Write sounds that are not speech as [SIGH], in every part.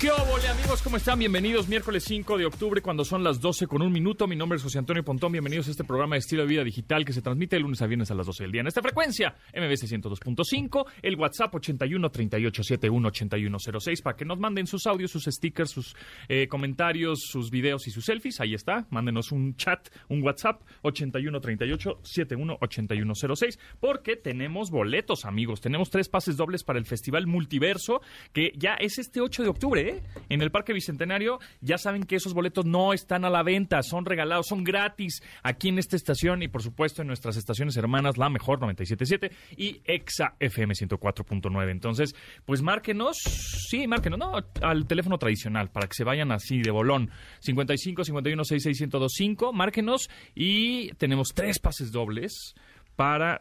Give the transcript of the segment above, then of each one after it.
¿Qué óvole, amigos? ¿Cómo están? Bienvenidos miércoles 5 de octubre cuando son las 12 con un minuto. Mi nombre es José Antonio Pontón. Bienvenidos a este programa de estilo de vida digital que se transmite de lunes a viernes a las 12 del día. En esta frecuencia, MBC 102.5, el WhatsApp 81 38 71 8106 para que nos manden sus audios, sus stickers, sus eh, comentarios, sus videos y sus selfies. Ahí está. Mándenos un chat, un WhatsApp 81 38 71 8106 porque tenemos boletos, amigos. Tenemos tres pases dobles para el Festival Multiverso que ya es este 8 de octubre. En el Parque Bicentenario ya saben que esos boletos no están a la venta, son regalados, son gratis aquí en esta estación y por supuesto en nuestras estaciones hermanas, la mejor 977 y Exa FM 104.9. Entonces, pues márquenos, sí, márquenos, no, al teléfono tradicional para que se vayan así de bolón. 55 51 66 1025, márquenos y tenemos tres pases dobles para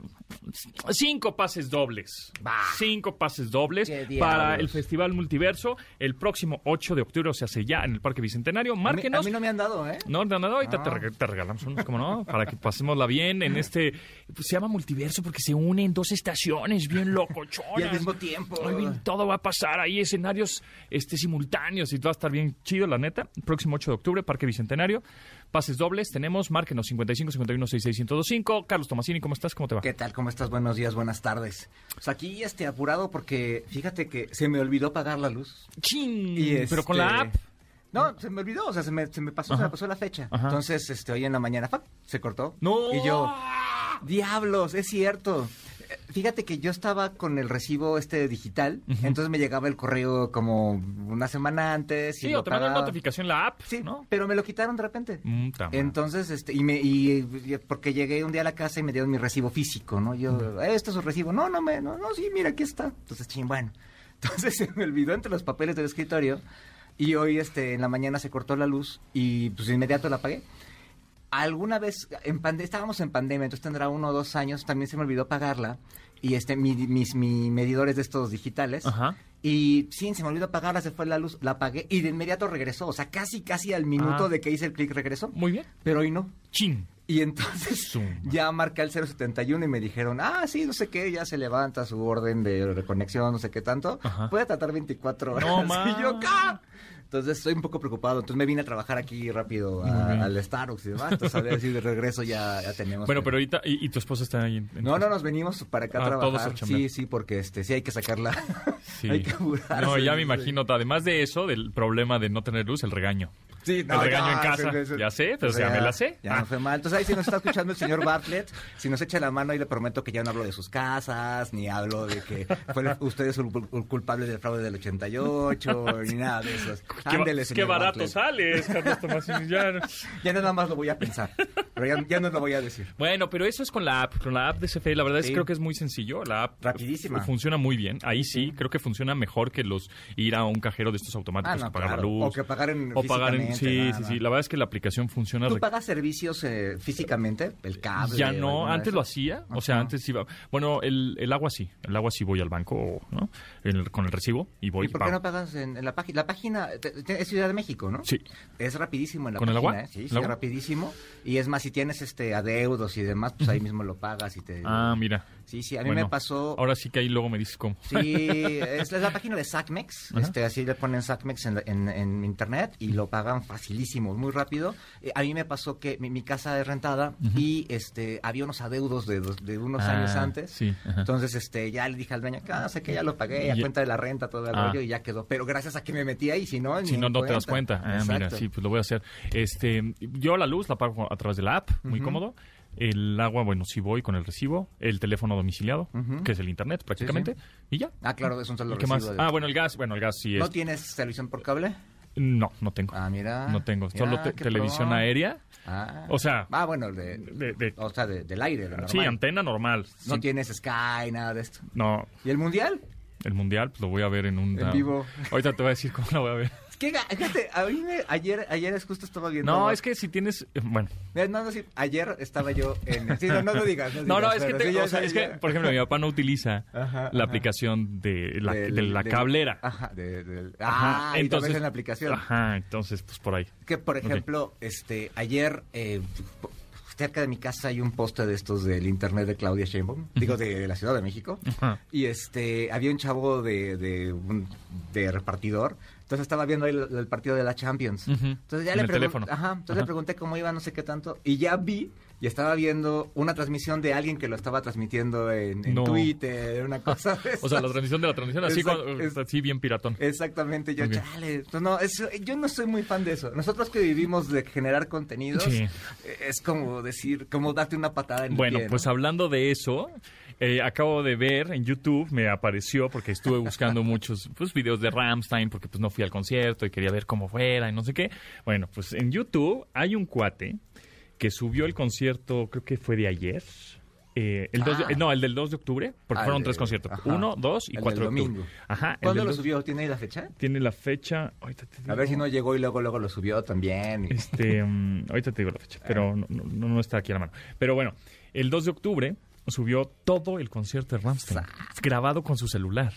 cinco pases dobles. Cinco pases dobles para el Festival Multiverso el próximo 8 de octubre, o sea, hace ya en el Parque Bicentenario. Márquenos. A mí, no me han dado, ¿eh? No, te han dado. Ahorita te, regalamos uno, como no, para que pasémosla bien en este. Pues, se llama Multiverso porque se unen dos estaciones bien locochonas. y al mismo tiempo. todo va a pasar ahí, escenarios este, simultáneos y va a estar bien chido, la neta. próximo 8 de octubre, Parque Bicentenario. Pases dobles tenemos, márquenos 55 51 66 1025. Carlos Tomasini, ¿cómo estás? ¿Cómo te va? ¿Qué tal? ¿Cómo estás? Buenos días, buenas tardes. Pues aquí este apurado porque fíjate que se me olvidó pagar la luz. ¡Chin! Pero con la este, app. No, se me olvidó, o sea, se me, se me pasó, se me pasó la fecha. Entonces, este, hoy en la mañana, se cortó. No. Y yo, diablos, es cierto fíjate que yo estaba con el recibo este digital, entonces me llegaba el correo como una semana antes. Y sí, o te mandó notificación la app. Sí, ¿no? pero me lo quitaron de repente. Mm, entonces, este, y me, y, porque llegué un día a la casa y me dieron mi recibo físico, ¿no? Yo, esto es su recibo. No, no me, no, no, sí, mira, aquí está. Entonces, ching, bueno. [LAUGHS] Entonces se me olvidó entre los papeles del escritorio y hoy, este, en la mañana se cortó la luz y pues inmediato la apagué alguna vez en estábamos en pandemia, entonces tendrá uno o dos años, también se me olvidó pagarla y este mis, medidores de estos digitales. Y sí, se me olvidó pagarla, se fue la luz, la pagué y de inmediato regresó. O sea, casi, casi al minuto ah. de que hice el clic regresó. Muy bien. Pero hoy no. Chin. Y entonces ya marqué el 071 y me dijeron, ah, sí, no sé qué, ya se levanta su orden de reconexión, no sé qué tanto. Puede tratar 24 horas. No, [LAUGHS] y yo, ¿qué? Entonces estoy un poco preocupado. Entonces me vine a trabajar aquí rápido al Starbucks y demás. Entonces a ver si de regreso ya, ya tenemos. Bueno, pero ahorita, ¿y, tu esposa está ahí? no, no, nos venimos para acá a ah, trabajar. sí, sí, porque este sí hay que sacarla. Sí. [LAUGHS] hay que No, ya me imagino. Además de eso, del problema de no tener luz, el regaño. Sí, el regaño en casa. ya sé, pero ya, me la sé. Ya no fue mal. Entonces ahí si nos está escuchando el señor Bartlett, si nos echa la mano ahí le prometo que ya no hablo de sus casas, ni hablo de que fue ustedes son culpables del fraude del 88, ni nada de eso. Ándele, señor barato sales, Carlos. Ya, [LAUGHS] ya nada más lo voy a pensar, pero ya, no lo voy a decir. Bueno, pero eso es con la app, con la app de CFE. La verdad es que creo que es muy sencillo. La app rapidísima. Funciona muy bien. Ahí sí, creo que funciona mejor que los ir a un cajero de estos automáticos ah, a pagar la luz. O que pagar en o pagar en Sí, sí, sí. La verdad es que la aplicación funciona. ¿Tú pagas servicios eh, físicamente? El cable. Ya no. Antes lo hacía. O sea, antes iba. Bueno, el, el agua sí. El agua sí voy al banco, ¿no? con el recibo y voy. ¿Y por qué no pagas en, la página? La página es Ciudad de México, ¿no? Sí. Es rapidísimo en la ¿Con página. el agua? ¿eh? Sí, sí, rapidísimo. Y es más, si tienes este adeudos y demás, pues ahí mismo lo pagas y te... Ah, mira. Sí, sí, a mí me pasó... Ahora sí que ahí luego me dices cómo. Sí, es, la página de SACMEX, este, así le ponen SACMEX en, en, internet y lo pagan facilísimo, muy rápido. Eh, a mí me pasó que mi, casa es rentada y este había unos adeudos de, de unos ah, años antes. Sí, Entonces este ya le dije al dueño, ah, sé que ya lo pagué, a cuenta de la renta, todo el ah. rollo y ya quedó. Pero gracias a que me metí ahí, si no... Si no, no te das cuenta. Ah, mira, sí, pues lo voy a hacer. Este, yo la luz la pago a través de la app, muy cómodo. El agua, bueno, sí voy con el recibo. El teléfono domiciliado, que es el internet prácticamente. Y ya. Ah, claro, es un solo ¿Qué más? Ah, bueno, el gas, bueno, el gas sí es. ¿No tienes televisión por cable? No, no tengo. Ah, mira. No tengo. Solo televisión aérea. Ah. O sea. Ah, bueno, de, o sea, del aire. Sí, antena normal. No tienes Sky, nada de esto. No. ¿Y el mundial? El mundial, pues lo voy a ver en un. En vivo. Ahorita te voy a decir cómo lo voy a ver. ¿Qué, fíjate, a mí me, ayer, ayer es justo estaba viendo. No, es que si tienes. Eh, bueno. No, no, sí, ayer estaba yo en. Sí, no, no lo digas. No, [LAUGHS] no, es, que, te, o sea, es que, por ejemplo, mi papá no utiliza la aplicación de la, de, la cablera. Ajá, de, ah, entonces. en la aplicación. Ajá, entonces, pues por ahí. Que, por ejemplo, este, ayer. Eh, cerca de mi casa hay un poste de estos del internet de Claudia Sheinbaum, digo, de la Ciudad de México. Y este, había un chavo de, de, un, de repartidor entonces estaba viendo ahí el, partido de la Champions. Entonces ya le, Ajá, entonces le pregunté cómo iba, no sé qué tanto. Y ya vi y estaba viendo una transmisión de alguien que lo estaba transmitiendo en, Twitter, una [LAUGHS] cosa. o sea, la transmisión de la transmisión, así, así bien piratón. Exactamente, yo, chale. no, yo no soy muy fan de eso. Nosotros que vivimos de generar contenidos, es como decir, como darte una patada en Bueno, el pie, pues hablando de eso, eh, acabo de ver en YouTube, me apareció porque estuve buscando muchos pues, videos de Ramstein porque pues no fui al concierto y quería ver cómo fuera y no sé qué. Bueno, pues en YouTube hay un cuate que subió el concierto, creo que fue de ayer. Eh, el ah. no, el del 2 de octubre, porque ah, fueron tres conciertos. Uno, dos y cuatro de domingo. Ajá. ¿Cuándo lo subió? ¿Tiene ahí la fecha? Tiene la fecha. A ver si no llegó y luego luego lo subió también. Este, um, ahorita te digo la fecha, pero no, no, está aquí a la mano. Pero bueno, el 2 de octubre subió todo el concierto de Ramstein, grabado con su celular.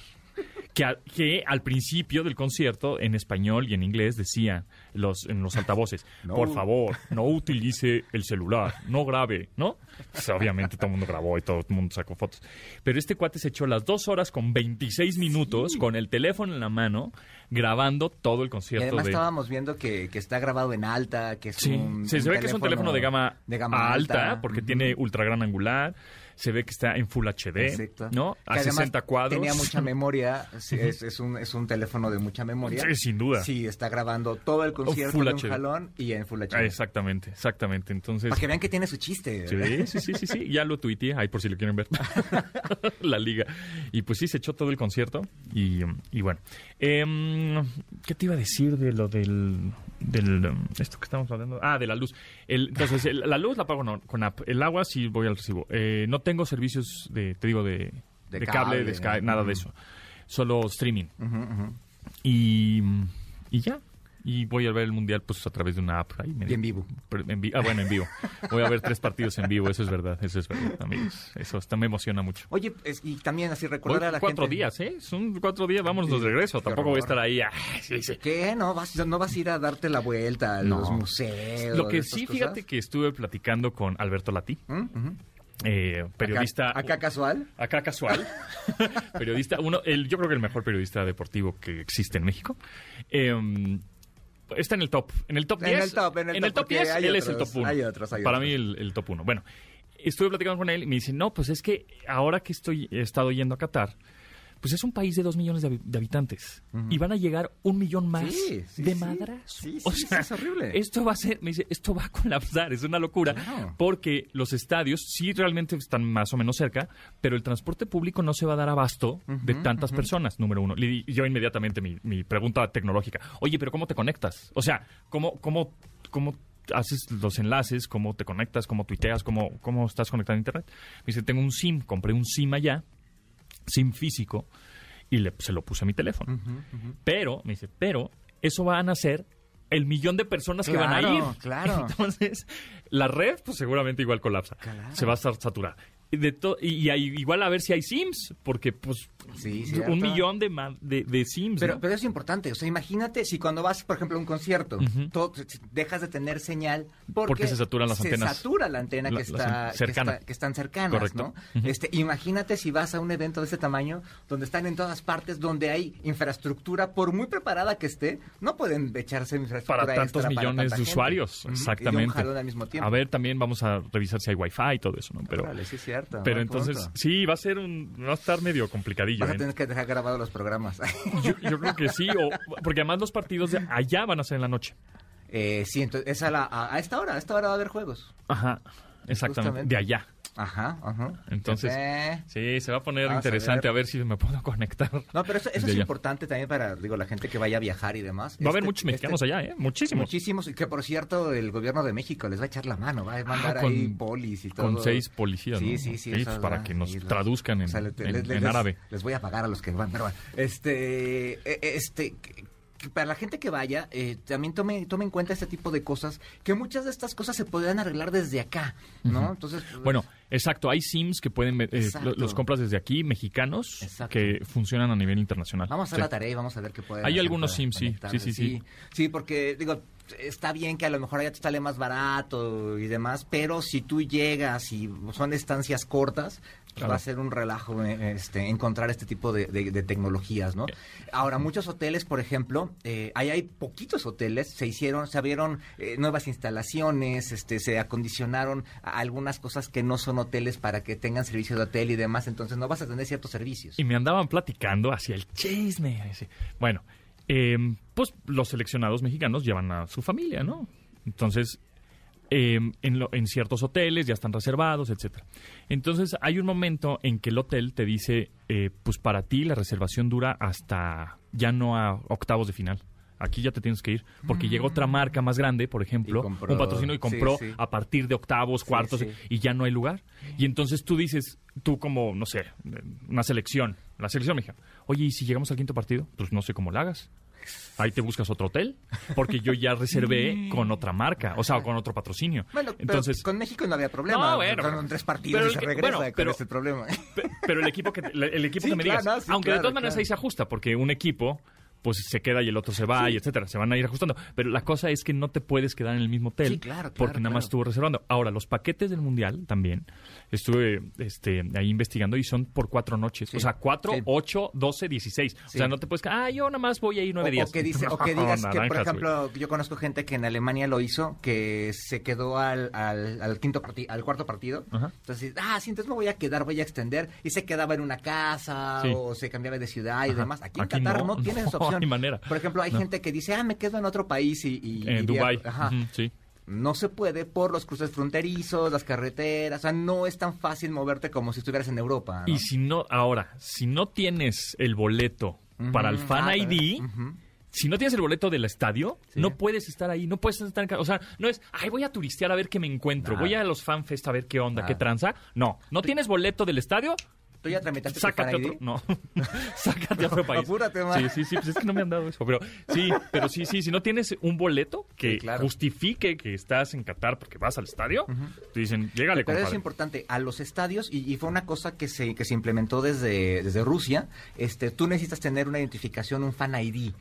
Que, que, al principio del concierto, en español y en inglés, decía los, en los altavoces, por favor, no utilice el celular, no grabe, ¿no? Pues, obviamente todo el mundo grabó y todo el mundo sacó fotos. Pero este cuate se echó las dos horas con 26 minutos con el teléfono en la mano grabando todo el concierto. además estábamos viendo que, está grabado en alta, que es un, se ve que es un teléfono de gama, de gama alta, porque tiene ultra gran angular se ve que está en Full HD, ¿no? A 60 cuadros. Tenía mucha [LAUGHS] memoria, es, un, es un teléfono de mucha memoria. Sí, sin duda. Sí, está grabando todo el concierto en un jalón y en Full HD. Ah, exactamente, exactamente. Entonces... Para que vean que tiene su chiste. Sí, sí, sí, sí, sí, ya lo tuiteé, ahí por si lo quieren ver. [LAUGHS] la liga. Y pues sí, se echó todo el concierto y, y bueno. Em, ¿Qué te iba a decir de lo del del esto que estamos hablando. Ah de la luz. Entonces la luz la pago con app. El agua sí voy al recibo. Eh, no tengo servicios de te digo de, cable, de Sky nada de eso. Solo streaming. Y y ya y voy a ver el mundial pues a través de una app ahí y en vivo. Ah bueno en vivo. Voy a ver tres partidos en vivo eso es verdad eso es verdad amigos. Eso hasta me emociona mucho. Oye y también así recordar a la cuatro días eh son cuatro días vámonos de regreso tampoco voy a estar ahí ah, qué no vas no vas a ir a darte la vuelta a los museos lo que sí fíjate que estuve platicando con Alberto Lati ¿Mm? Eh, periodista. Acá, casual. Acá casual. [LAUGHS] periodista, uno, el, yo creo que el mejor periodista deportivo que existe en México. Eh, está en el top. En el top 10. En el top, en el, top, 10, él es el top 1. Hay otros, Para mí, el, top 1. Bueno, estuve platicando con él y me dice, no, pues es que ahora que estoy, he estado yendo a Qatar, pues es un país de dos millones de, habitantes y van a llegar un millón más de madras. Sí, o sea, es horrible. Esto va a ser, me dice, esto va a colapsar, es una locura, porque los estadios sí realmente están más o menos cerca, pero el transporte público no se va a dar abasto de tantas personas, número uno. Y yo inmediatamente mi, pregunta tecnológica, oye, pero ¿cómo te conectas? O sea, ¿cómo, cómo, cómo haces los enlaces, cómo te conectas, cómo tuiteas, cómo, cómo estás conectado a Internet. Me dice, tengo un SIM, compré un SIM allá SIM físico y le, se lo puse a mi teléfono. Pero, me dice, pero eso van a ser el millón de personas que van a ir. Claro. [LAUGHS] Entonces, la red, pues seguramente igual colapsa. Se va a estar saturada de y, igual a ver si hay Sims, porque pues un millón de, de, Sims. Pero, pero es importante, o sea, imagínate si cuando vas, por ejemplo, a un concierto, dejas de tener señal porque, se saturan las antenas. Se satura la antena que, está, que, están cercanas, ¿no? este, imagínate si vas a un evento de ese tamaño, donde están en todas partes, donde hay infraestructura, por muy preparada que esté, no pueden echarse infraestructura para tantos millones de usuarios, exactamente. al mismo tiempo. A ver, también vamos a revisar si hay wifi y todo eso, ¿no? Pero, sí, pero entonces, sí, va a ser un. Va a estar medio complicadillo. Vas a ¿eh? tener que dejar grabados los programas. [LAUGHS] yo, creo que sí, o, porque además los partidos de allá van a ser en la noche. Eh, sí, entonces, es a, la, a, esta hora, a esta hora va a haber juegos. Ajá, exactamente. De allá. Ajá, ajá. Entonces, sí, se va a poner interesante a ver. si me puedo [LAUGHS] conectar. No, pero eso, es importante también para, digo, la gente que vaya a viajar y demás. Va a haber este, muchos mexicanos este, allá, ¿eh? Muchísimos. Muchísimos. Y que, por cierto, el gobierno de México les va a echar la mano, va a mandar ah, ahí polis y todo. Con seis policías, Sí, sí, sí. Pues, para que nos traduzcan en, árabe. Les voy a pagar a los que van, pero bueno. Este, e, e, este, para la gente que vaya, eh, también tome, tome en cuenta este tipo de cosas, que muchas de estas cosas se podrían arreglar desde acá, ¿no? Entonces, pues, bueno, exacto, hay Sims que pueden, eh, los compras desde aquí, mexicanos, que funcionan a nivel internacional. Vamos a la tarea y vamos a ver qué puede Hay algunos Sims, sí, sí, sí, sí. Sí, porque, digo, está bien que a lo mejor allá te sale más barato y demás, pero si tú llegas y son estancias cortas, Va a ser un relajo eh, este, encontrar este tipo de, tecnologías, ¿no? Ahora, muchos hoteles, por ejemplo, eh, ahí hay poquitos hoteles, se hicieron, se abrieron eh, nuevas instalaciones, este, se acondicionaron algunas cosas que no son hoteles para que tengan servicio de hotel y demás, entonces no vas a tener ciertos servicios. Y me andaban platicando hacia el chisme. Bueno, em, pues los seleccionados mexicanos llevan a su familia, ¿no? Entonces, Em, en, ciertos hoteles, ya están reservados, etcétera. Entonces hay un momento en que el hotel te dice, eh, pues para ti la reservación dura hasta ya no a octavos de final. Aquí ya te tienes que ir, porque llega otra mm. marca más grande, por ejemplo, un patrocinio y compró a partir de octavos, cuartos, y ya no hay lugar. Y entonces tú dices, tú como, no sé, una selección, la selección mexicana, oye, ¿y si llegamos al quinto partido? Pues no sé cómo la hagas ahí te buscas otro hotel, porque yo ya reservé [LAUGHS] con otra marca, o sea, con otro patrocinio. Bueno, Entonces, con México no había problema. No, bueno, tres partidos y se regresa bueno, pero, con problema. Pero el equipo que el equipo [LAUGHS] que me digas, aunque de todas maneras ahí se ajusta, porque un equipo pues se queda y el otro se va y etcétera. Se van a ir ajustando. Pero la cosa es que no te puedes quedar en el mismo hotel porque nada más estuvo reservando. Ahora, los paquetes del mundial también estuve este, ahí investigando y son por cuatro noches. O sea, cuatro, ocho, doce, dieciséis. O sea, no te puedes ah, yo nada más voy a ir nueve días. [LAUGHS] O que, dice, o que digas que, por ejemplo, yo conozco gente que en Alemania lo hizo, que se quedó al, al, quinto partido, al cuarto partido. Entonces, ah, sí, entonces me voy a quedar, voy a extender. Y se quedaba en una casa o se cambiaba de ciudad y demás. Aquí en Qatar no, tienes [LAUGHS] opción. Manera. Por ejemplo, hay gente que dice, ah, me quedo en otro país y... en Dubái. Ajá. sí. No se puede por los cruces fronterizos, las carreteras, o sea, no es tan fácil moverte como si estuvieras en Europa. Y si no, ahora, si no tienes el boleto para el Fan ah, ID, si no tienes el boleto del estadio, no puedes estar ahí, no puedes estar en O sea, no es, ay, voy a turistear a ver qué me encuentro, voy a los fanfest a ver qué onda, qué tranza. No, no tienes boleto del estadio, ¿Tú ya tramitaste [LAUGHS] Sácate otro. No. Sácate otro país. Apúrate más. Sí, sí, sí. Pues es que no me han dado eso. Pero sí, pero sí, sí. Si no tienes un boleto que justifique que estás en Qatar porque vas al estadio, te dicen, llégale, Pero es importante. A los estadios, y, fue una cosa que se, que se implementó desde, desde Rusia, este, tú necesitas tener una identificación, un fan ID.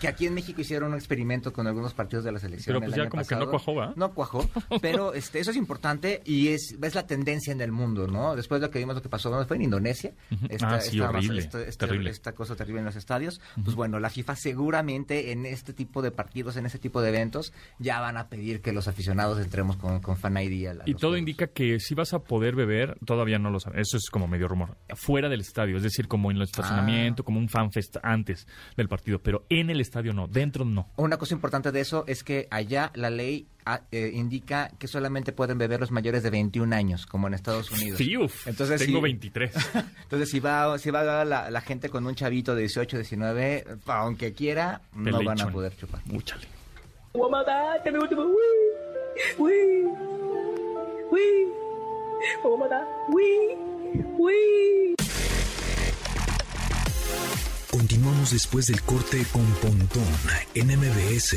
Que, aquí en México hicieron un experimento con algunos partidos de la selección. Pero pues ya como que no cuajó, ¿va? No cuajó. pero este, eso es importante y es, es la tendencia en el mundo, ¿no? Después de lo que vimos lo que pasó, ¿no? fue en Indonesia, esta, ah, horrible, esta, cosa terrible en los estadios, pues bueno, la FIFA seguramente en este tipo de partidos, en este tipo de eventos, ya van a pedir que los aficionados entremos con, con Fan ID. y todo indica que si vas a poder beber, todavía no lo sabes, eso es como medio rumor, fuera del estadio, es decir, como en el estacionamiento, ah. como un fanfest antes del partido, pero en el estadio no, dentro no. Una cosa importante de eso es que allá la ley Ah, eh, indica que solamente pueden beber los mayores de 21 años, como en Estados Unidos. Sí, entonces, tengo 23. [LAUGHS] entonces, si va, si va la, la, gente con un chavito de 18, 19, aunque quiera, no van a poder chupar. Múchale. Continuamos después del corte con Pontón en MBS.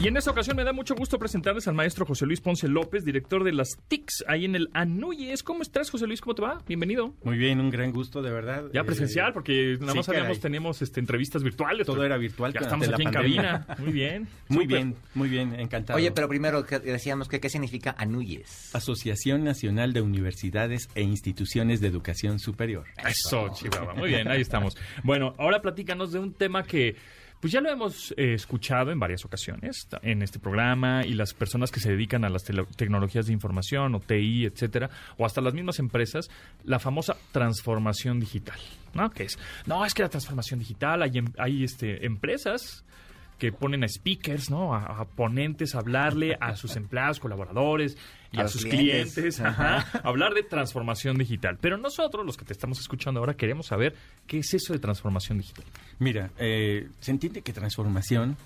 Y en esta ocasión me da mucho gusto presentarles al maestro José Luis Ponce López, director de las TICs, ahí en el Anuyes. ¿Cómo estás, José Luis? ¿Cómo te va? Bienvenido. Muy bien, un gran gusto, de verdad. Ya presencial, porque nada más habíamos, teníamos este, entrevistas virtuales. Todo era virtual. Ya estamos aquí en cabina. Muy bien. [LAUGHS] Muy bien, muy bien, encantado. Oye, pero primero decíamos que qué significa Anuyes. Asociación Nacional de Universidades e Instituciones de Educación Superior. Eso, Chihuahua. Muy bien, ahí estamos. Bueno, ahora platícanos de un tema que pues ya lo hemos eh, escuchado en varias ocasiones en este programa y las personas que se dedican a las tecnologías de información o TI, etcétera, o hasta las mismas empresas, la famosa transformación digital, ¿no? Que es, no, es que la transformación digital, hay, em, hay este, empresas que ponen a speakers, ¿no? A, ponentes a hablarle a sus empleados, colaboradores y a, sus clientes, hablar de transformación digital. Pero nosotros, los que te estamos escuchando ahora, queremos saber qué es eso de transformación digital. Mira, eh, se entiende que transformación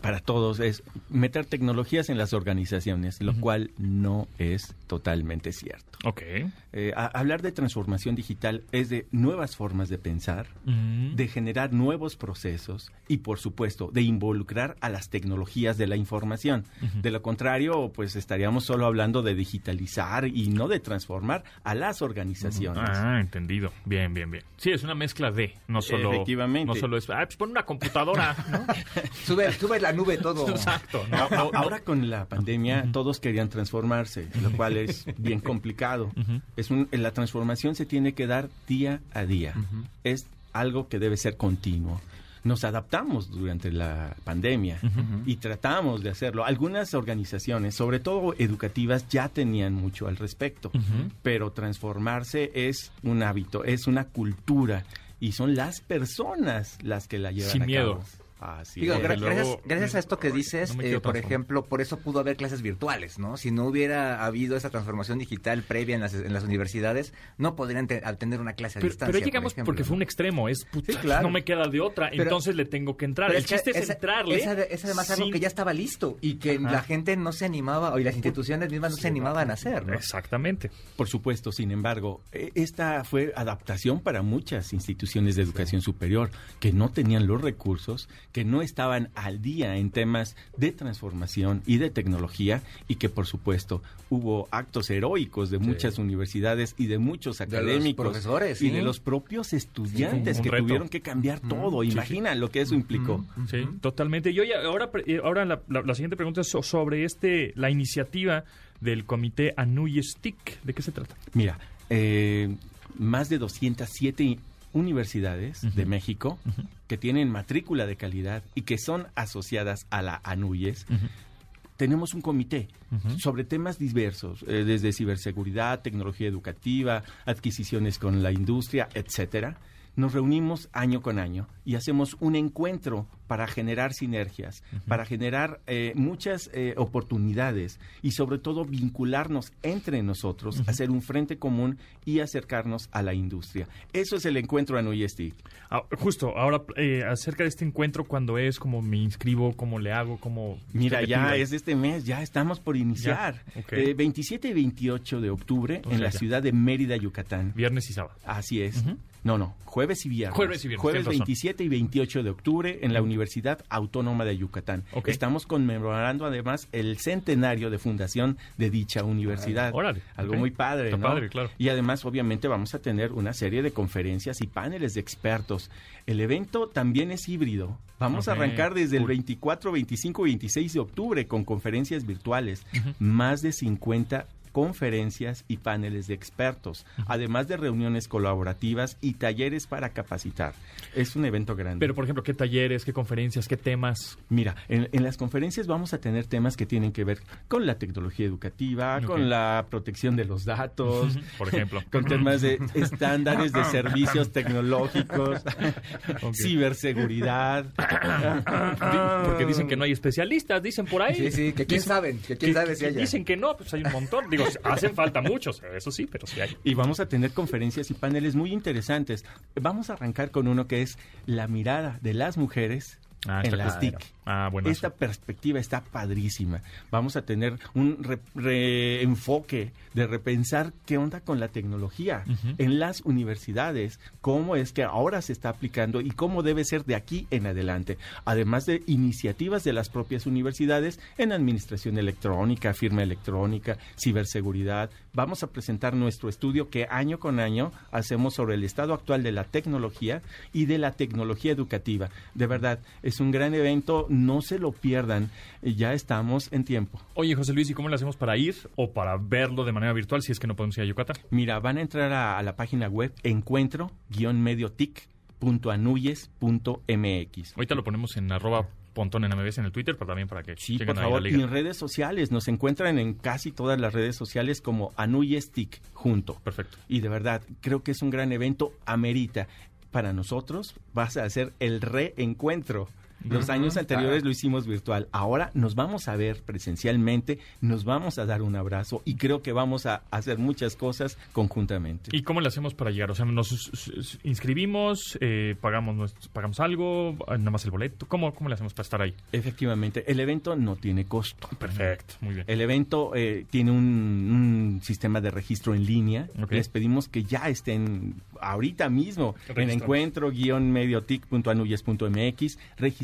para todos es meter tecnologías en las organizaciones, lo cual no es totalmente cierto. Ok. Eh, hablar de transformación digital es de nuevas formas de pensar, de generar nuevos procesos y, por supuesto, de involucrar a las tecnologías de la información. De lo contrario, pues estaríamos solo hablando de digitalizar y no de transformar a las organizaciones. Ah, entendido. Bien, bien, bien. Sí, es una mezcla de, no solo, Efectivamente. no solo es, ah, pues pon una computadora, ¿no? [LAUGHS] sube, sube la nube todo. Exacto. Ahora con la pandemia todos querían transformarse, lo cual es [LAUGHS] bien complicado. Es un, la transformación se tiene que dar día a día. Es algo que debe ser continuo nos adaptamos durante la pandemia y tratamos de hacerlo. Algunas organizaciones, sobre todo educativas, ya tenían mucho al respecto, pero transformarse es un hábito, es una cultura y son las personas las que la llevan Sin a miedo. cabo. Así Digo, es. gra- luego- gracias, gracias a esto que dices, eh, por ejemplo, por eso pudo haber clases virtuales, ¿no? Si no hubiera habido esa transformación digital previa en las, en las universidades, no podrían te- tener una clase a Pero, distancia. pero ahí por llegamos ejemplo, porque ¿no? fue un extremo, es puta, Sí, claro. no me queda de otra, Pero- entonces le tengo que entrar. El chiste es esa- entrarle. es además algo que ya estaba listo y que Ajá. la gente no se animaba, o y las instituciones mismas no se animaban a hacer, ¿no? Exactamente. Por supuesto, sin embargo, eh, esta fue adaptación para muchas instituciones de educación superior que no tenían los recursos, que no estaban al día en temas de transformación y de tecnología y que por supuesto hubo actos heroicos de muchas universidades y de muchos los académicos profesores, y sí. de los propios estudiantes Sí, que reto. tuvieron que cambiar todo. Imagina lo que eso implicó. Sí, totalmente. Y oye, ahora, pre- eh, ahora la, la- la siguiente pregunta es so- sobre este la iniciativa del comité Anuy Stick. ¿De qué se trata? Mira, eh, más de 207 universidades de México que tienen matrícula de calidad y que son asociadas a la ANUYES, tenemos un comité sobre temas diversos, eh, desde ciberseguridad, tecnología educativa, adquisiciones con la industria, etcétera. Nos reunimos año con año y hacemos un encuentro para generar sinergias, para generar eh, muchas eh, oportunidades y sobre todo vincularnos entre nosotros, hacer un frente común y acercarnos a la industria. Eso es el encuentro Anuyesti. Ah, justo, ahora eh, acerca de este encuentro, cuando es, cómo me inscribo, cómo le hago, cómo... Mira, ¿qué ya es este mes, ya estamos por iniciar. Ya, ok. Eh, 27 y 28 de octubre Entonces en la ya. ciudad de Mérida, Yucatán. Viernes y sábado. Así es. No, no, jueves y viernes. Jueves y viernes, Jueves tienes razón. 27 y 28 de octubre en la Universidad Autónoma de Yucatán. Estamos conmemorando además el centenario de fundación de dicha universidad. Órale, Algo muy padre, Está ¿no? padre, claro. Y además, obviamente, vamos a tener una serie de conferencias y paneles de expertos. El evento también es híbrido. Vamos a arrancar desde el cool. 24, 25 y 26 de octubre con conferencias virtuales. Más de 50 conferencias y paneles de expertos, además de reuniones colaborativas y talleres para capacitar. Es un evento grande. Pero, por ejemplo, ¿qué talleres, qué conferencias, qué temas? Mira, en, en las conferencias vamos a tener temas que tienen que ver con la tecnología educativa, con la protección de los datos, Por ejemplo. [LAUGHS] con temas de [LAUGHS] estándares de servicios tecnológicos, [LAUGHS] ciberseguridad. Porque dicen que no hay especialistas, dicen por ahí. Sí, sí, que quién Dicen- saben, que quién sabe si haya. Dicen que no, pues hay un montón. Digo, hacen falta muchos, eso sí, pero sí hay. Y vamos a tener conferencias y paneles muy interesantes. Vamos a arrancar con uno que es la mirada de las mujeres Ah, en claro. TIC. Ah. Esta perspectiva está padrísima. Vamos a tener un re- reenfoque de repensar qué onda con la tecnología en las universidades, cómo es que ahora se está aplicando y cómo debe ser de aquí en adelante. Además de iniciativas de las propias universidades en administración electrónica, firma electrónica, ciberseguridad. Vamos a presentar nuestro estudio que año con año hacemos sobre el estado actual de la tecnología y de la tecnología educativa. De verdad, es un gran evento, no se lo pierdan, ya estamos en tiempo. Oye, José Luis, ¿y cómo le hacemos para ir o para verlo de manera virtual si es que no podemos ir a Yucatán? Mira, van a entrar a, a la página web encuentro-mediotic.anuyes.mx. Ahorita lo ponemos en arroba pontón en MBS en el Twitter, pero también para que Sí, por favor. la Y en redes sociales, nos encuentran en casi todas las redes sociales como Anuyes.tic junto. Perfecto. Y de verdad, creo que es un gran evento, amerita. Para nosotros vas a hacer el reencuentro. Los años anteriores lo hicimos virtual. Ahora nos vamos a ver presencialmente, nos vamos a dar un abrazo y creo que vamos a hacer muchas cosas conjuntamente. ¿Y cómo le hacemos para llegar? O sea, nos inscribimos, eh, pagamos pagamos algo, nada más el boleto. ¿Cómo, ¿Cómo le hacemos para estar ahí? Efectivamente, el evento no tiene costo. Perfecto, muy bien. El evento eh, tiene un, sistema de registro en línea. Les pedimos que ya estén ahorita mismo en encuentro-mediotic.anuyes.mx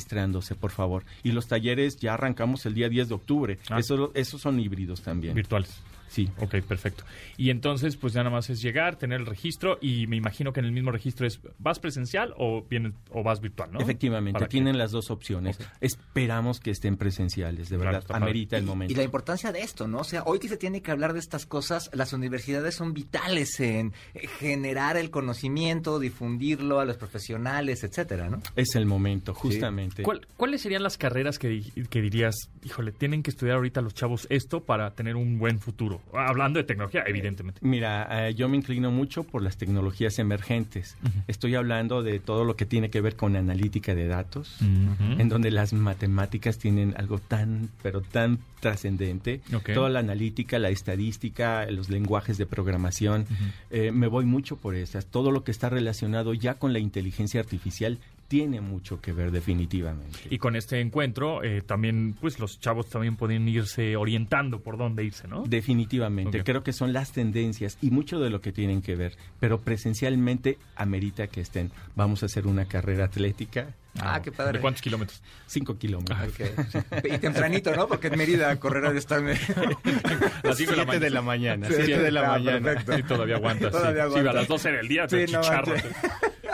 registrándose, por favor. Y los talleres ya arrancamos el día 10 de octubre. Ah. Eso, esos son híbridos también. Virtuales. Sí. Ok, perfecto. Y entonces, pues ya nada más es llegar, tener el registro y me imagino que en el mismo registro es, ¿vas presencial o, vienes, o vas virtual, no? Efectivamente, tienen las dos opciones. Esperamos que estén presenciales, de verdad, amerita el momento. Y, la importancia de esto, ¿no? O sea, hoy que se tiene que hablar de estas cosas, las universidades son vitales en generar el conocimiento, difundirlo a los profesionales, etcétera, ¿no? Es el momento, justamente. ¿Cuáles serían las carreras que, que dirías, híjole, tienen que estudiar ahorita los chavos esto para tener un buen futuro? Hablando de tecnología, evidentemente. Mira, eh, yo me inclino mucho por las tecnologías emergentes. Estoy hablando de todo lo que tiene que ver con analítica de datos, en donde las matemáticas tienen algo tan, pero tan trascendente. Toda la analítica, la estadística, los lenguajes de programación. Eh, me voy mucho por esas. Todo lo que está relacionado ya con la inteligencia artificial tiene mucho que ver definitivamente. Y con este encuentro eh, también, pues los chavos también pueden irse orientando por dónde irse, ¿no? Definitivamente, creo que son las tendencias y mucho de lo que tienen que ver, pero presencialmente amerita que estén. Vamos a hacer una carrera atlética. Ah, qué padre. ¿De cuántos kilómetros? Cinco kilómetros. Ah, y tempranito, ¿no? Porque en Mérida correr de estar... las [LAUGHS] siete de la mañana. Siete de la mañana. Sí, todavía aguantas. Todavía sí. a las doce del día te chicharro.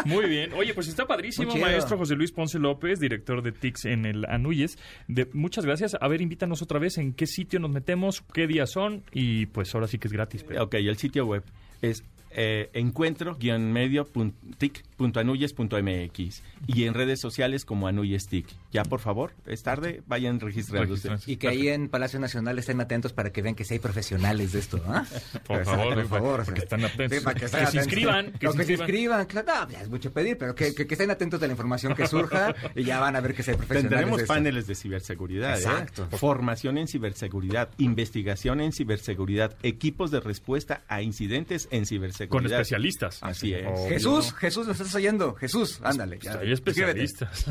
Muy bien. Oye, pues está padrísimo, maestro José Luis Ponce López, director de TICS en el Anuyes. De, muchas gracias. A ver, invítanos otra vez en qué sitio nos metemos, qué días son y pues ahora sí que es gratis. Ok, el sitio web es eh, encuentro-medio.tic.anuyes.mx y en redes sociales como Anuyestic. Ya, por favor, es tarde, vayan registrándose. Y que ahí en Palacio Nacional estén atentos para que vean que sí hay profesionales de esto, ¿no? [LAUGHS] Por favor, por favor. Porque están atentos. que, se inscriban. Que, se, inscriban. claro, es mucho pedir, pero que, estén atentos de la información que surja y ya van a ver que sí hay profesionales. Tendremos paneles de ciberseguridad. ¿eh? Exacto. Formación en ciberseguridad, investigación en ciberseguridad, equipos de respuesta a incidentes en ciberseguridad. Con especialistas. Así es. Jesús, Jesús, ¿nos estás oyendo? Jesús, ándale. hay especialistas.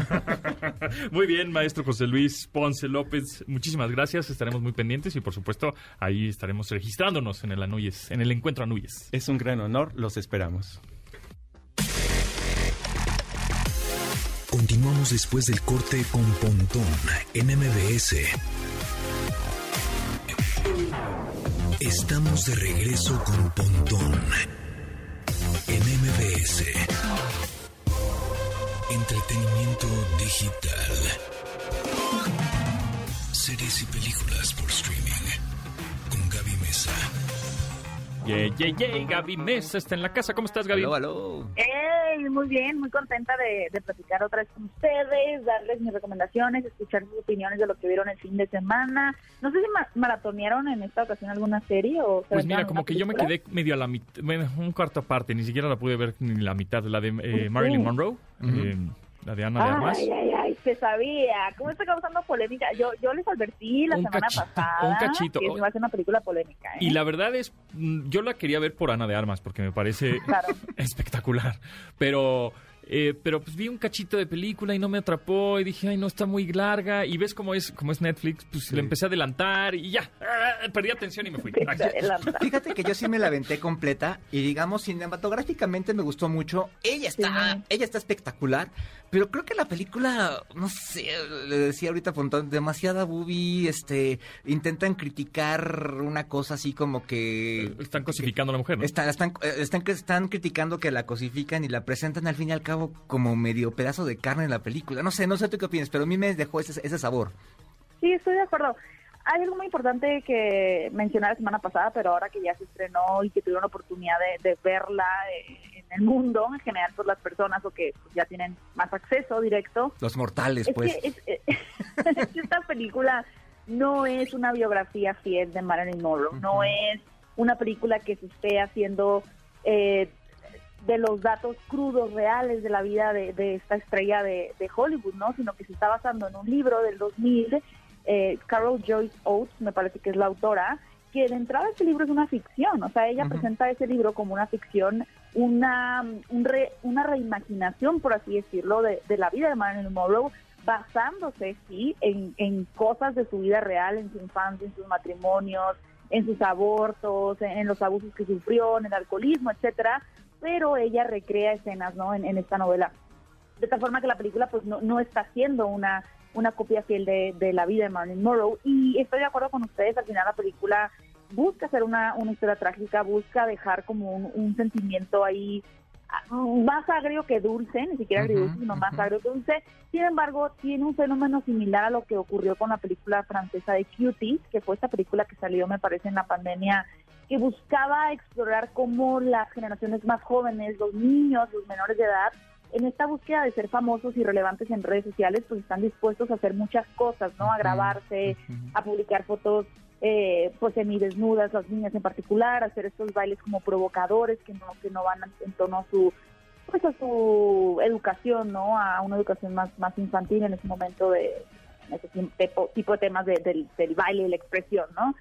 [LAUGHS] muy bien, maestro José Luis Ponce López, muchísimas gracias. Estaremos muy pendientes y, por supuesto, ahí estaremos registrándonos en el Anuyes, en el encuentro Anuyes. Es un gran honor, los esperamos. Continuamos después del corte con Pontón en MBS. Estamos de regreso con Pontón en MBS. Entretenimiento digital. Series y películas por streaming. Con Gaby Mesa. Yeah, yeah, yeah, Gaby Mesa está en la casa. ¿Cómo estás, Gaby? Aló, muy bien, muy contenta de, de, platicar otra vez con ustedes, darles mis recomendaciones, escuchar sus opiniones de lo que vieron el fin de semana. No sé si maratonearon en esta ocasión alguna serie o... Pues mira, como que yo me quedé medio a la mitad, bueno, un cuarto parte, ni siquiera la pude ver ni la mitad, la de eh, Marilyn Monroe. eh, la de Ana de Armas. Ay, ay, ay, se sabía. ¿Cómo está causando polémica? Yo, yo les advertí la semana pasada un cachito. que iba a ser una película polémica. ¿eh? Y la verdad es, mm, yo la quería ver por Ana de Armas porque me parece [LAUGHS] espectacular. Pero eh, pero pues vi un cachito de película y no me atrapó y dije, ay, no, está muy larga. Y ves cómo es, cómo es Netflix, pues le empecé a adelantar y ya, ah, perdí atención y me fui. Fíjate que yo sí me la aventé completa y digamos, cinematográficamente me gustó mucho. Ella está, ella está espectacular, pero creo que la película, no sé, le decía ahorita Fontón, demasiada boobie, este, intentan criticar una cosa así como que... Están cosificando a la mujer, ¿no? Están, están, eh, están, están criticando que la cosifican y la presentan al fin y al cabo como medio pedazo de carne en la película. No sé, no sé tú qué opinas, pero a mí me dejó ese, ese sabor. Sí, estoy de acuerdo. Hay algo muy importante que mencioné la semana pasada, pero ahora que ya se estrenó y que tuvieron la oportunidad de, verla eh, en el mundo, en general, por las personas o que ya tienen más acceso directo. Los mortales, pues. [LAUGHS] Que esta película no es una biografía fiel de Marilyn Monroe, no es una película que se esté haciendo eh, de los datos crudos reales de la vida de, esta estrella de, Hollywood, ¿no? Sino que se está basando en un libro del 2000, eh, Carol Joyce Oates, me parece que es la autora, que de entrada ese libro es una ficción, o sea, ella presenta ese libro como una ficción, una, una reimaginación, por así decirlo, de, de la vida de Marilyn Monroe, basándose, sí, en, en cosas de su vida real, en su infancia, en sus matrimonios, en sus abortos, en, los abusos que sufrió, en el alcoholismo, etcétera, pero ella recrea escenas, ¿no? En, esta novela. De tal forma que la película, pues, no, no está siendo una, una copia fiel de, de la vida de Marilyn Monroe. Y estoy de acuerdo con ustedes, al final la película busca hacer una, una historia trágica, busca dejar como un sentimiento ahí más agrio que dulce, ni siquiera agridulce, sino más agrio que dulce. Sin embargo, tiene un fenómeno similar a lo que ocurrió con la película francesa de Cuties, que fue esta película que salió, me parece, en la pandemia, que buscaba explorar cómo las generaciones más jóvenes, los niños, los menores de edad, en esta búsqueda de ser famosos y relevantes en redes sociales, pues están dispuestos a hacer muchas cosas, ¿no? A grabarse, a publicar fotos eh, pues semidesnudas, las niñas en particular, hacer estos bailes como provocadores que no que no van en tono a su pues a su educación, ¿no? A una educación más más infantil en ese momento de ese tipo, de temas del, baile y la expresión, ¿no?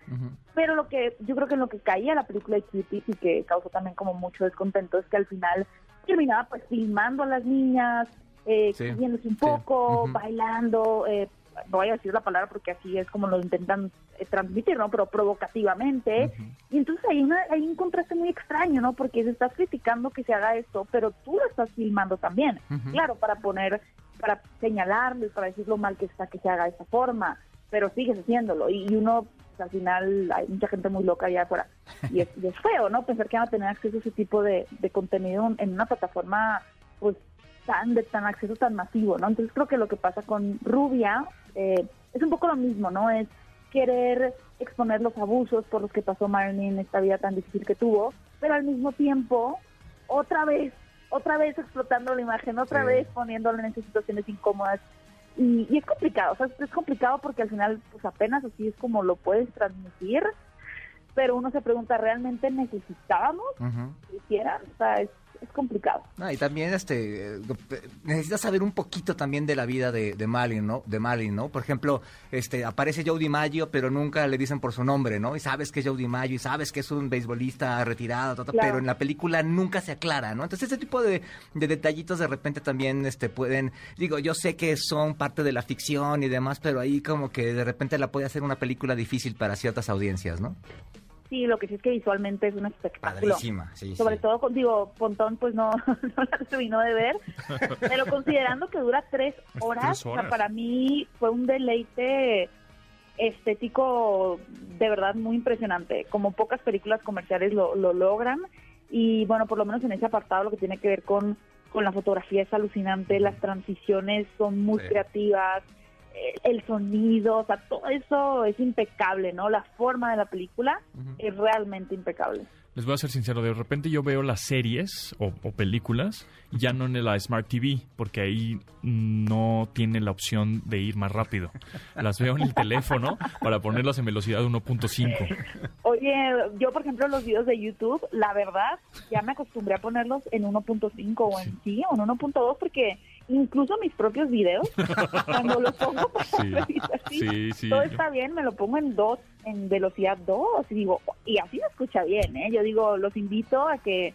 Pero lo que yo creo que en lo que caía la película de Kitty y que causó también como mucho descontento es que al final terminaba pues filmando a las niñas, eh, un poco, bailando, eh, no voy a decir la palabra porque así es como lo intentan eh, transmitir, ¿no? Pero provocativamente. Y entonces hay, una, hay un contraste muy extraño, ¿no? Porque se estás criticando que se haga esto, pero tú lo estás filmando también. Claro, para poner, para señalarles, para decir lo mal que está que se haga de esa forma, pero sigues haciéndolo. Y, uno, pues, al final, hay mucha gente muy loca allá afuera. Y es, y es feo, ¿no? Pensar que van a tener acceso a ese tipo de, de contenido en una plataforma, pues tan de tan acceso tan masivo, ¿no? Entonces creo que lo que pasa con Rubia eh, es un poco lo mismo, ¿no? Es querer exponer los abusos por los que pasó Marilyn en esta vida tan difícil que tuvo, pero al mismo tiempo, otra vez, otra vez explotando la imagen, otra vez poniéndola en esas situaciones incómodas. Y, y, es complicado, o sea, es complicado porque al final, pues apenas así es como lo puedes transmitir, pero uno se pregunta, ¿realmente necesitábamos que hicieran? O sea, es es complicado. y también este necesitas saber un poquito también de la vida de, de Malin, ¿no? De Malin, ¿no? Por ejemplo, este aparece Joe DiMaggio, pero nunca le dicen por su nombre, ¿no? Y sabes que es Joe DiMaggio y sabes que es un beisbolista retirado, pero en la película nunca se aclara, ¿no? Entonces ese tipo de, de, detallitos de repente también este pueden, digo, yo sé que son parte de la ficción y demás, pero ahí como que de repente la puede hacer una película difícil para ciertas audiencias, ¿no? Sí, lo que sí es que visualmente es un espectáculo. Sobre todo, con, digo, Pontón pues no, [LAUGHS] no la terminó de ver, pero considerando que dura tres [LAUGHS] horas, para mí fue un deleite estético de verdad muy impresionante, como pocas películas comerciales lo, lo logran y bueno, por lo menos en ese apartado lo que tiene que ver con, con la fotografía es alucinante, las transiciones son muy creativas, el sonido, o sea, todo eso es impecable, ¿no? La forma de la película es realmente impecable les voy a ser sincero, de repente yo veo las series o, películas ya no en la Smart TV, porque ahí no tiene la opción de ir más rápido. Las veo en el teléfono para ponerlas en velocidad 1.5. Oye, yo por ejemplo los videos de YouTube, la verdad, ya me acostumbré a ponerlos en 1.5 o en sí, o en 1.2 porque incluso mis propios videos, [LAUGHS] cuando los pongo así, todo está bien, me lo pongo en 2 en velocidad 2 y digo, y así se escucha bien, ¿eh? Yo digo, los invito a que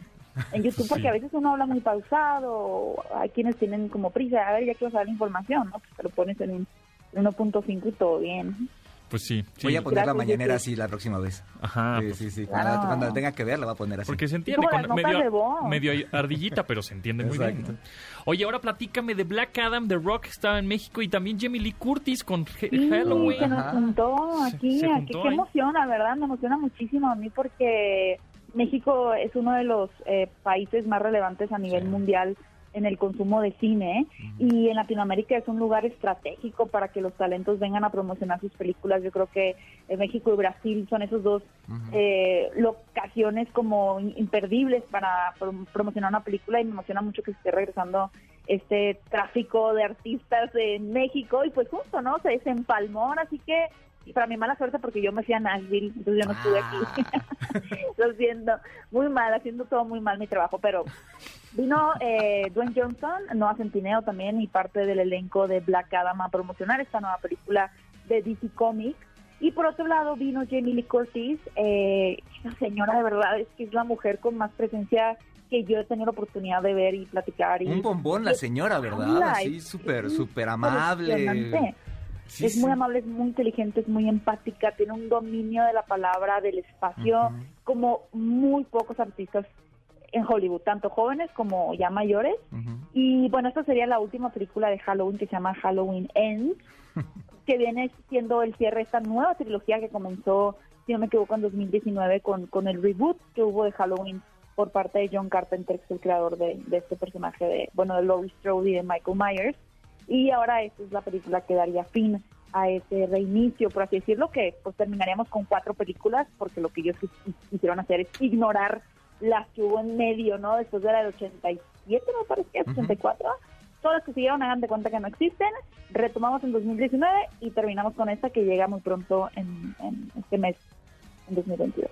en YouTube, porque a veces uno habla muy pausado, hay quienes tienen como prisa, a ver, ya quiero saber la información, ¿no? Pues te lo pones en 1.5 y todo bien. Pues sí. Voy a poner la mañanera así la próxima vez. Ajá. Sí, sí, sí. Cuando, tenga que ver, la voy a poner así. Porque se entiende. Con medio, medio, ardillita, pero se entiende muy bien. Oye, ahora platícame de Black Adam, The Rock, estaba en México y también Jamie Lee Curtis con Halloween. se nos juntó aquí. qué emoción, la verdad, me emociona muchísimo a mí porque México es uno de los eh, países más relevantes a nivel mundial en el consumo de cine y en Latinoamérica es un lugar estratégico para que los talentos vengan a promocionar sus películas. Yo creo que México y Brasil son esos dos eh, locaciones como imperdibles para promocionar una película y me emociona mucho que esté regresando este tráfico de artistas en México y pues justo, ¿no? Se desempalmó, así que Y para mi mala suerte porque yo me fui a Nashville, entonces yo no estuve aquí. Ah. [LAUGHS] Lo siento, muy mal, haciendo todo muy mal mi trabajo, pero vino eh, Dwayne Johnson, Noah Centineo también y parte del elenco de Black Adam a promocionar esta nueva película de DC Comics. Y por otro lado vino Jamie Lee Curtis, eh, esa señora de verdad es que es la mujer con más presencia que yo he tenido la oportunidad de ver y platicar. Y, un bombón la señora, ¿verdad? Sí, súper, súper amable. Es muy amable, es muy inteligente, es muy empática, tiene un dominio de la palabra, del espacio, como muy pocos artistas en Hollywood, tanto jóvenes como ya mayores. Y bueno, esta sería la última película de Halloween que se llama Halloween Ends, [LAUGHS] que viene siendo el cierre de esta nueva trilogía que comenzó, si no me equivoco, en 2019 con, con el reboot que hubo de Halloween por parte de John Carpenter, que es el creador de, este personaje de, bueno, de Laurie Strode y de Michael Myers. Y ahora esta es la película que daría fin a ese reinicio, por así decirlo, que pues terminaríamos con cuatro películas, porque lo que ellos quisieron hacer es ignorar las que hubo en medio, ¿no? Después de la del 87, me parece que es 84. Todas las que siguieron hagan de cuenta que no existen. Retomamos en 2019 y terminamos con esta que llega muy pronto en, en este mes, en 2022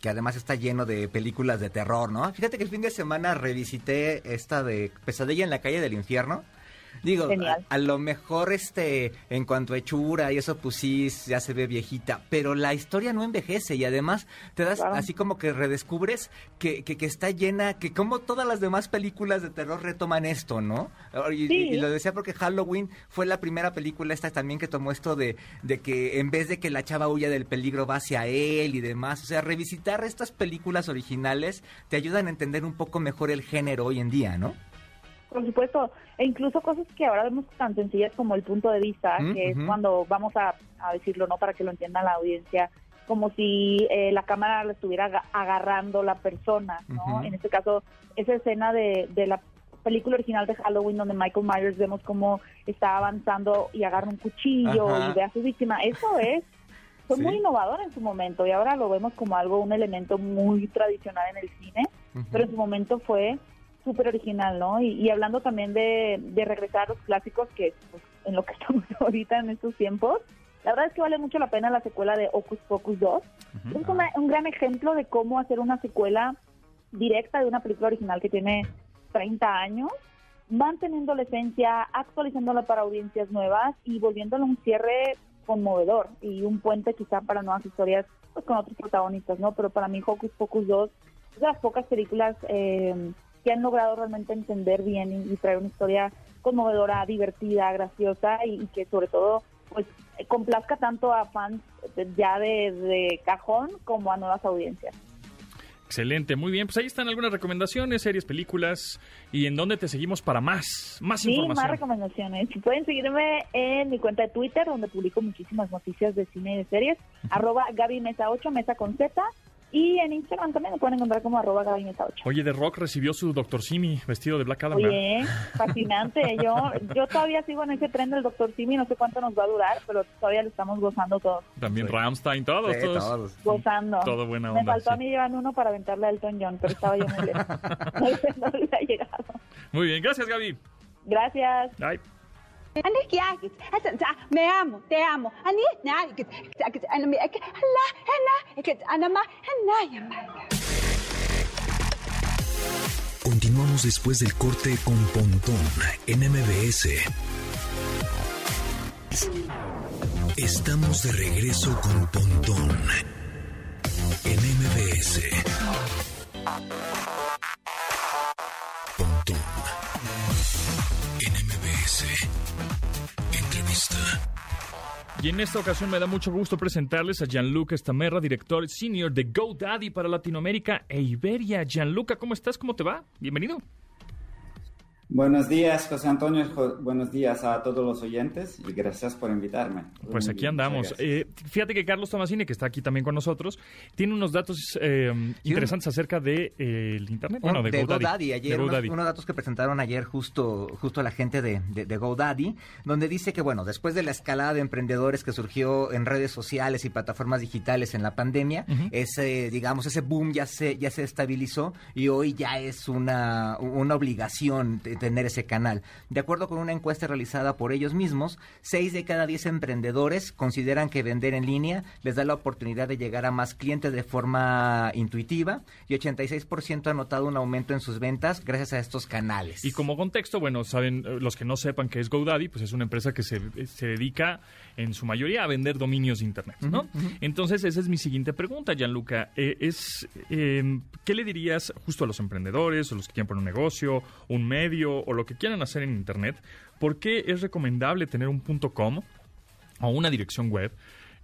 que además está lleno de películas de terror, ¿no? Fíjate que el fin de semana revisité esta de Pesadilla en la calle del infierno Digo, a, lo mejor este, en cuanto a hechura y eso, pues sí, ya se ve viejita, pero la historia no envejece y además te das así como que redescubres que, que, está llena, que como todas las demás películas de terror retoman esto, ¿no? Y, lo decía porque Halloween fue la primera película esta también que tomó esto de, de que en vez de que la chava huya del peligro va hacia él y demás, o sea, revisitar estas películas originales te ayudan a entender un poco mejor el género hoy en día, ¿no? Por supuesto, e incluso cosas que ahora vemos tan sencillas como el punto de vista, mm, que es cuando vamos a, decirlo, ¿no? Para que lo entienda la audiencia, como si eh, la cámara le estuviera agarrando la persona, ¿no? En este caso, esa escena de, de la película original de Halloween donde Michael Myers vemos cómo está avanzando y agarra un cuchillo y ve a su víctima, eso es fue muy innovador en su momento y ahora lo vemos como algo, un elemento muy tradicional en el cine, pero en su momento fue súper original, ¿no? Y, hablando también de, regresar a los clásicos, que pues, en lo que [LAUGHS] estamos ahorita en estos tiempos, la verdad es que vale mucho la pena la secuela de Ocus Pocus 2. Es un gran ejemplo de cómo hacer una secuela directa de una película original que tiene 30 años, manteniendo la esencia, actualizándola para audiencias nuevas y volviéndola un cierre conmovedor y un puente quizá para nuevas historias pues, con otros protagonistas, ¿no? Pero para mí Hocus Pocus 2 es de las pocas películas eh, que han logrado realmente entender bien y, traer una historia conmovedora, divertida, graciosa y, que sobre todo pues complazca tanto a fans ya de, cajón como a nuevas audiencias. Excelente, muy bien. Pues ahí están algunas recomendaciones, series, películas y en dónde te seguimos para más, más sí, información. más recomendaciones. Pueden seguirme en mi cuenta de Twitter, donde publico muchísimas noticias de cine y de series, arroba Gaby Mesa 8, Mesa con Z. Y en Instagram también me pueden encontrar como arroba 8. Oye, The Rock recibió su Dr. Simi vestido de Black Adam. Oye, fascinante. yo, yo todavía sigo en ese tren del Dr. Simi, no sé cuánto nos va a durar, pero todavía lo estamos gozando todos. También Ramstein, todos, todos. Gozando. Todo buena onda. Me faltó a mí llevar uno para aventarle a Elton John, pero estaba yo muy lejos. [LAUGHS] no, no le ha llegado. Muy bien, gracias Gaby. Gracias. Bye. Me amo, te amo. Continuamos después del corte con Pontón en MBS. Estamos de regreso con Pontón en MBS. MBS. Y en esta ocasión me da mucho gusto presentarles a Gianluca Estamerra, director senior de GoDaddy para Latinoamérica e Iberia. Gianluca, ¿cómo estás? ¿Cómo te va? Bienvenido. Buenos días, José Antonio. buenos días a todos los oyentes y gracias por invitarme. Pues aquí andamos. Eh, fíjate que Carlos Tomasini, que está aquí también con nosotros, tiene unos datos eh, interesantes acerca del de, eh, Internet. Bueno, de, GoDaddy. Ayer, Unos, datos que presentaron ayer justo, justo la gente de, de, GoDaddy, donde dice que, bueno, después de la escalada de emprendedores que surgió en redes sociales y plataformas digitales en la pandemia, ese, digamos, ese boom ya se, ya se estabilizó y hoy ya es una, una obligación tener ese canal. De acuerdo con una encuesta realizada por ellos mismos, 6 de cada 10 emprendedores consideran que vender en línea les da la oportunidad de llegar a más clientes de forma intuitiva y 86% ha notado un aumento en sus ventas gracias a estos canales. Y como contexto, bueno, saben eh, los que no sepan que es GoDaddy, pues es una empresa que se, se dedica en su mayoría a vender dominios de Internet, ¿no? Entonces, esa es mi siguiente pregunta, Gianluca. Eh, es, eh, ¿Qué le dirías justo a los emprendedores o los que quieren poner un negocio, un medio o lo que quieran hacer en Internet? ¿Por qué es recomendable tener un punto .com o una dirección web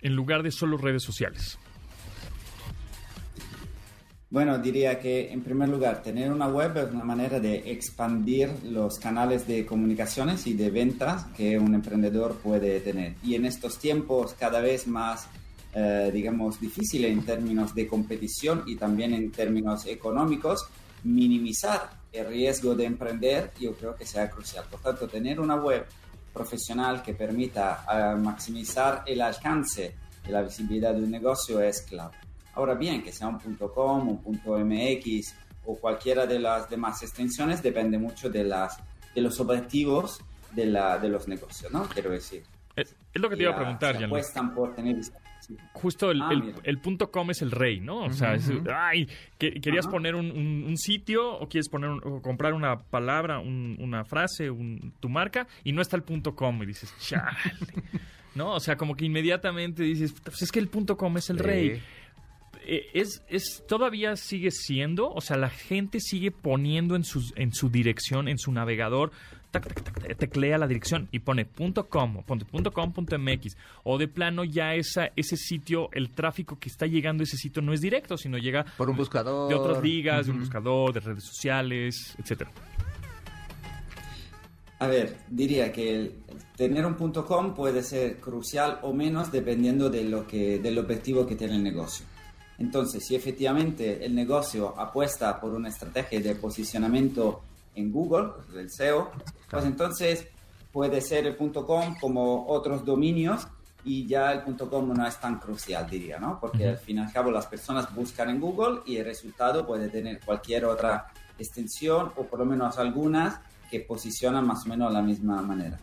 en lugar de solo redes sociales? Bueno, diría que en primer lugar, tener una web es una manera de expandir los canales de comunicaciones y de ventas que un emprendedor puede tener. Y en estos tiempos cada vez más, eh, digamos, difíciles en términos de competición y también en términos económicos, minimizar el riesgo de emprender yo creo que sea crucial. Por tanto, tener una web profesional que permita eh, maximizar el alcance de la visibilidad de un negocio es clave. Ahora bien, que sea un .com, un .mx o cualquiera de las demás extensiones depende mucho de, las, de los objetivos de, la, de los negocios, ¿no? Quiero decir. Es, lo que te iba a preguntar, ya. apuestan por tener... Justo el, ah, el, punto .com es el rey, ¿no? O sea, ay, ¿querías poner un, sitio o quieres poner o comprar una palabra, una frase, tu marca y no está el punto .com y dices, chale. [LAUGHS] ¿No? O sea, como que inmediatamente dices, pues es que el punto .com es el rey. Eh, es, es todavía sigue siendo, o sea, la gente sigue poniendo en su, en su dirección, en su navegador, teclea la dirección y pone .com, ponte .com.mx o de plano ya esa, ese sitio, el tráfico que está llegando a ese sitio no es directo, sino llega por un buscador de otras ligas, de un buscador, de redes sociales, etcétera. A ver, diría que el, tener un .com puede ser crucial o menos dependiendo de lo que, del objetivo que tiene el negocio. Entonces, si efectivamente el negocio apuesta por una estrategia de posicionamiento en Google, el SEO, pues entonces puede ser el .com como otros dominios y ya el .com no es tan crucial, diría, ¿no? Porque al fin y al cabo las personas buscan en Google y el resultado puede tener cualquier otra extensión o por lo menos algunas que posicionan más o menos de la misma manera.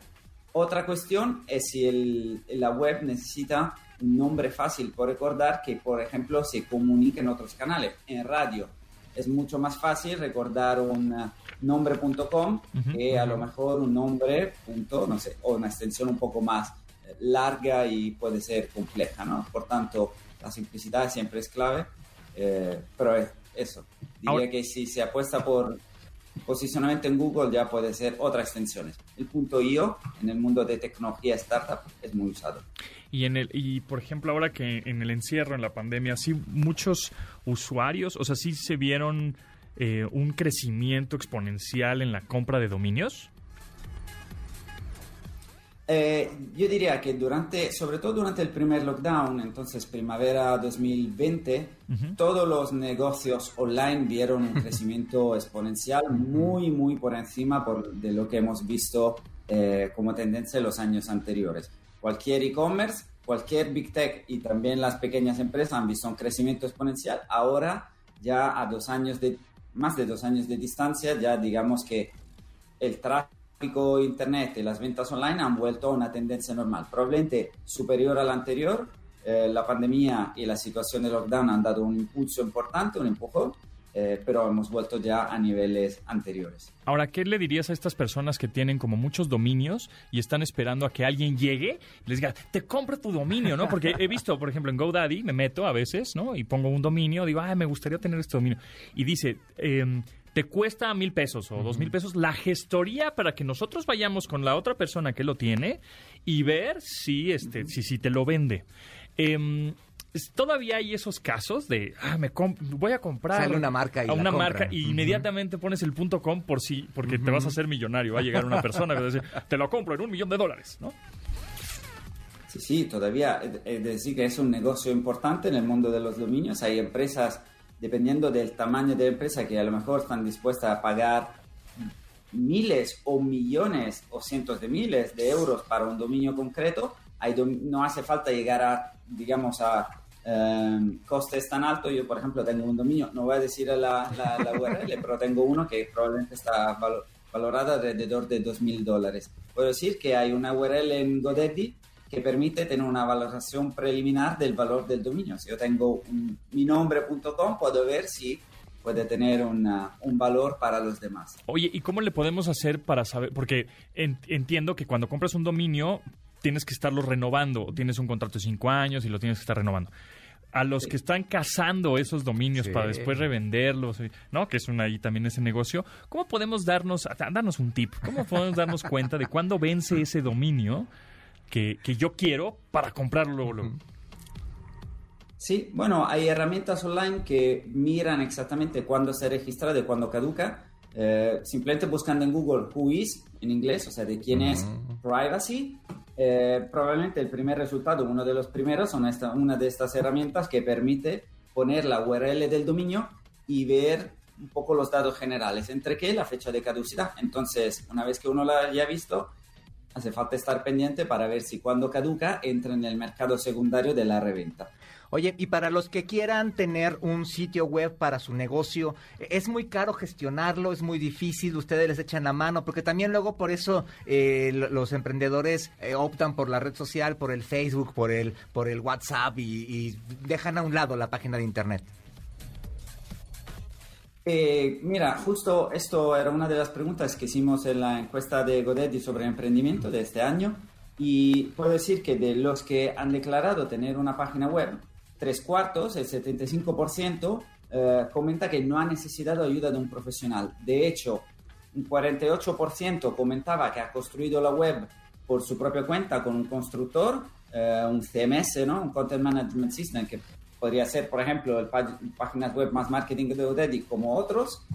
Otra cuestión es si el, la web necesita un nombre fácil por recordar que, por ejemplo, se comunica en otros canales. En radio es mucho más fácil recordar un uh, nombre.com que a lo mejor un nombre, punto, no sé, o una extensión un poco más eh, larga y puede ser compleja, ¿no? Por tanto, la simplicidad siempre es clave, eh, pero es eso. Diría que si se apuesta por Posicionamiento en Google ya puede ser otras extensiones. El punto .io en el mundo de tecnología startup es muy usado. Y en el y por ejemplo ahora que en el encierro en la pandemia sí muchos usuarios, o sea, sí se vieron eh, un crecimiento exponencial en la compra de dominios. Eh, yo diría que durante, sobre todo durante el primer lockdown, entonces primavera 2020, todos los negocios online vieron un [LAUGHS] crecimiento exponencial muy, muy por encima por, de lo que hemos visto eh, como tendencia en los años anteriores. Cualquier e-commerce, cualquier big tech y también las pequeñas empresas han visto un crecimiento exponencial. Ahora, ya a dos años de, más de dos años de distancia, ya digamos que el tráfico Internet y las ventas online han vuelto a una tendencia normal, probablemente superior a la anterior. Eh, la pandemia y la situación de lockdown han dado un impulso importante, un empujón, eh, pero hemos vuelto ya a niveles anteriores. Ahora, ¿qué le dirías a estas personas que tienen como muchos dominios y están esperando a que alguien llegue y les diga, te compro tu dominio, ¿no? Porque he visto, por ejemplo, en GoDaddy, me meto a veces, ¿no? Y pongo un dominio, digo, ay, me gustaría tener este dominio. Y dice, eh, te cuesta mil pesos o dos mil pesos la gestoría para que nosotros vayamos con la otra persona que lo tiene y ver si, este, si, si te lo vende. Em, todavía hay esos casos de ah, me voy a comprar Sale una marca y a una marca y inmediatamente pones el punto com por si porque te vas a hacer millonario va a llegar una persona y va a decir te lo compro en un millón de dólares no sí sí todavía es decir que es un negocio importante en el mundo de los dominios. Hay empresas dependiendo del tamaño de la empresa, que a lo mejor están dispuestas a pagar miles o millones o cientos de miles de euros para un dominio concreto, no hace falta llegar a, digamos, a em, costes tan altos. Yo, por ejemplo, tengo un dominio, no voy a decir la, la, URL, pero tengo uno que probablemente está valorada alrededor de 2.000 dólares. Puedo decir que hay una URL en GoDaddy que permite tener una valoración preliminar del valor del dominio. Si yo tengo mi nombre.com, puedo ver si puede tener una, un valor para los demás. Oye, ¿y cómo le podemos hacer para saber? Porque entiendo que cuando compras un dominio tienes que estarlo renovando, tienes un contrato de cinco años y lo tienes que estar renovando. A los que están cazando esos dominios para después revenderlos, ¿no? Que es una ahí también ese negocio. ¿Cómo podemos darnos, darnos un tip? ¿Cómo podemos darnos cuenta de cuándo vence ese dominio que, que yo quiero para comprarlo luego? Sí, bueno, hay herramientas online que miran exactamente cuándo se registra, de cuándo caduca. Eh, simplemente buscando en Google who is en inglés, o sea, de quién es privacy. Eh, probablemente el primer resultado, uno de los primeros, son una de estas herramientas que permite poner la URL del dominio y ver un poco los datos generales, entre qué la fecha de caducidad. Entonces, una vez que uno la haya visto, hace falta estar pendiente para ver si cuando caduca entra en el mercado secundario de la reventa. Oye, y para los que quieran tener un sitio web para su negocio, es muy caro gestionarlo, es muy difícil, ustedes les echan la mano, porque también luego por eso eh, los emprendedores eh, optan por la red social, por el Facebook, por el, por el WhatsApp y, dejan a un lado la página de Internet. Eh, mira, justo esto era una de las preguntas que hicimos en la encuesta de Godetti sobre emprendimiento de este año y puedo decir que de los que han declarado tener una página web, tres cuartos, el 75%, eh, comenta que no ha necesitado ayuda de un profesional. De hecho, un 48% comentaba que ha construido la web por su propia cuenta con un constructor, eh, un CMS, ¿no? un Content Management System, que podría ser, por ejemplo, el páginas web más marketing de Udemy como otros,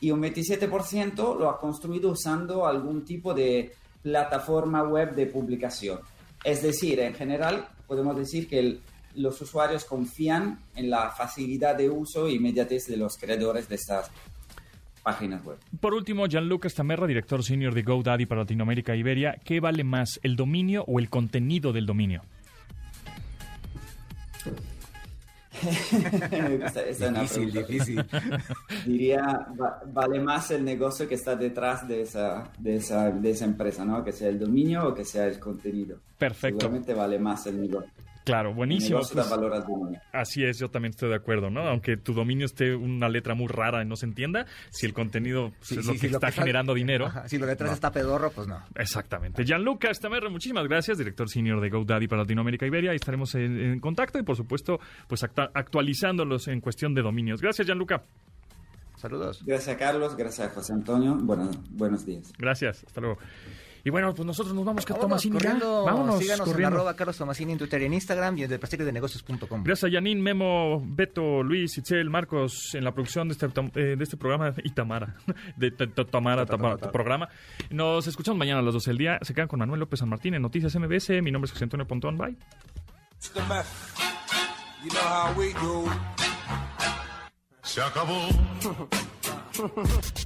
y un 27% lo ha construido usando algún tipo de plataforma web de publicación. Es decir, en general, podemos decir que el los usuarios confían en la facilidad de uso e inmediatez de los creadores de estas páginas web. Por último, Gianluca Stamerra, director senior de GoDaddy para Latinoamérica e Iberia, ¿qué vale más, el dominio o el contenido del dominio? [LAUGHS] difícil, difícil. Diría, vale más el negocio que está detrás de esa, de esa, de esa empresa, ¿no? Que sea el dominio o que sea el contenido. Perfecto. Seguramente vale más el negocio. Claro, buenísimo. Pues, valor al dominio. Así es, yo también estoy de acuerdo, ¿no? Aunque tu dominio esté una letra muy rara y no se entienda, si el contenido es lo que está generando dinero. si lo detrás está pedorro, pues no. Exactamente. Gianluca Stamerre, muchísimas gracias, director senior de GoDaddy para Latinoamérica y Iberia. Ahí estaremos en, contacto y, por supuesto, pues actualizándolos en cuestión de dominios. Gracias, Gianluca. Saludos. Gracias, Carlos. Gracias, José Antonio. Buenos, buenos días. Gracias. Hasta luego. Y bueno, pues nosotros nos vamos con Tomasini. Vámonos, síganos en arroba Carlos Tomasini en Twitter y en Instagram y en de negocios.com. Gracias a Yanin, Memo, Beto, Luis, Itzel, Marcos en la producción de este, eh, de este programa y Tamara, [LAUGHS] de Tamara, programa. Nos escuchamos mañana a las 12 del día. Se quedan con Manuel López San Martín en Noticias MBS. Mi nombre es José Antonio Pontón. Bye. Se acabó. [LAUGHS]